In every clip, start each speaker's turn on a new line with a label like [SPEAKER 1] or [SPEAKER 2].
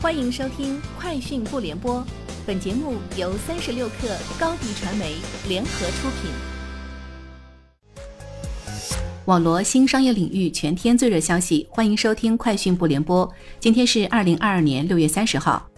[SPEAKER 1] 欢迎收听《快讯不联播》，本节目由三十六克高低传媒联合出品。网罗新商业领域全天最热消息，欢迎收听《快讯不联播》。今天是二零二二年六月三十号。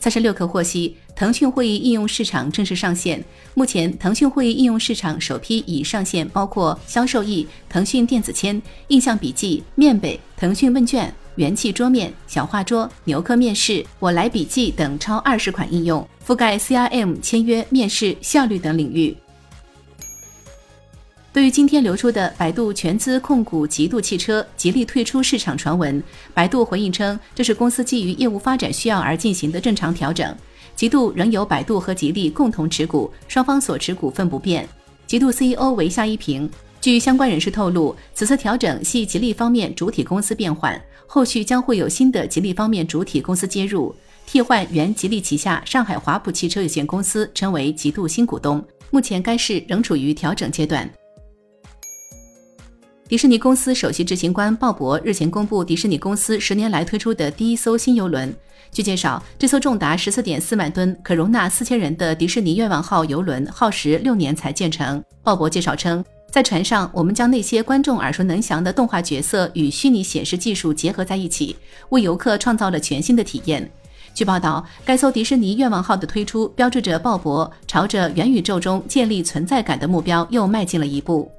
[SPEAKER 1] 三十六氪获悉，腾讯会议应用市场正式上线。目前，腾讯会议应用市场首批已上线，包括销售易、腾讯电子签、印象笔记、面北、腾讯问卷。元气桌面、小画桌、牛客面试、我来笔记等超二十款应用，覆盖 CRM、签约、面试、效率等领域。对于今天流出的百度全资控股极度汽车、吉利退出市场传闻，百度回应称，这是公司基于业务发展需要而进行的正常调整。极度仍由百度和吉利共同持股，双方所持股份不变。极度 CEO 为夏一平。据相关人士透露，此次调整系吉利方面主体公司变换，后续将会有新的吉利方面主体公司接入，替换原吉利旗下上海华普汽车有限公司成为极度新股东。目前该市仍处于调整阶段。迪士尼公司首席执行官鲍勃日前公布迪士尼公司十年来推出的第一艘新游轮。据介绍，这艘重达十四点四万吨、可容纳四千人的迪士尼愿望号游轮耗时六年才建成。鲍勃介绍称。在船上，我们将那些观众耳熟能详的动画角色与虚拟显示技术结合在一起，为游客创造了全新的体验。据报道，该艘迪士尼愿望号的推出，标志着鲍勃朝着元宇宙中建立存在感的目标又迈进了一步。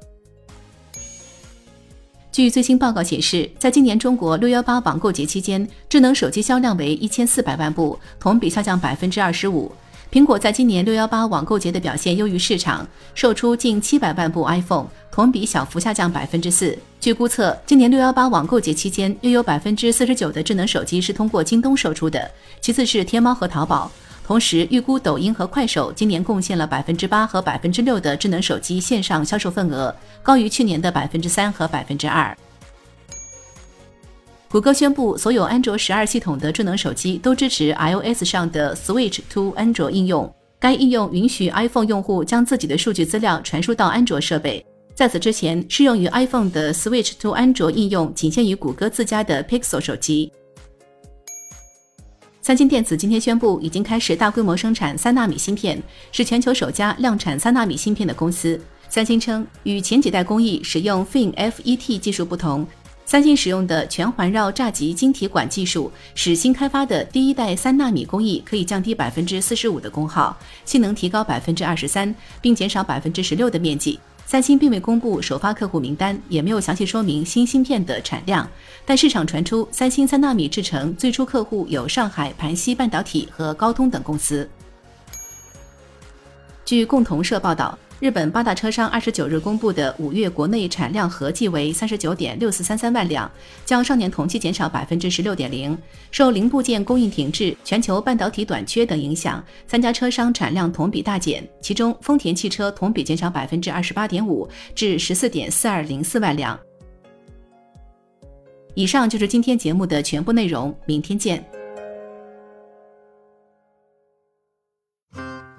[SPEAKER 1] 据最新报告显示，在今年中国六幺八网购节期间，智能手机销量为一千四百万部，同比下降百分之二十五。苹果在今年六幺八网购节的表现优于市场，售出近七百万部 iPhone，同比小幅下降百分之四。据估测，今年六幺八网购节期间，约有百分之四十九的智能手机是通过京东售出的，其次是天猫和淘宝。同时，预估抖音和快手今年贡献了百分之八和百分之六的智能手机线上销售份额，高于去年的百分之三和百分之二。谷歌宣布，所有安卓十二系统的智能手机都支持 iOS 上的 Switch to Android 应用。该应用允许 iPhone 用户将自己的数据资料传输到安卓设备。在此之前，适用于 iPhone 的 Switch to Android 应用仅限于谷歌自家的 Pixel 手机。三星电子今天宣布，已经开始大规模生产三纳米芯片，是全球首家量产三纳米芯片的公司。三星称，与前几代工艺使用 FinFET 技术不同。三星使用的全环绕栅极晶体管技术，使新开发的第一代三纳米工艺可以降低百分之四十五的功耗，性能提高百分之二十三，并减少百分之十六的面积。三星并未公布首发客户名单，也没有详细说明新芯片的产量。但市场传出，三星三纳米制程最初客户有上海盘溪半导体和高通等公司。据共同社报道。日本八大车商二十九日公布的五月国内产量合计为三十九点六四三三万辆，较上年同期减少百分之十六点零。受零部件供应停滞、全球半导体短缺等影响，三家车商产量同比大减。其中，丰田汽车同比减少百分之二十八点五，至十四点四二零四万辆。以上就是今天节目的全部内容，明天见。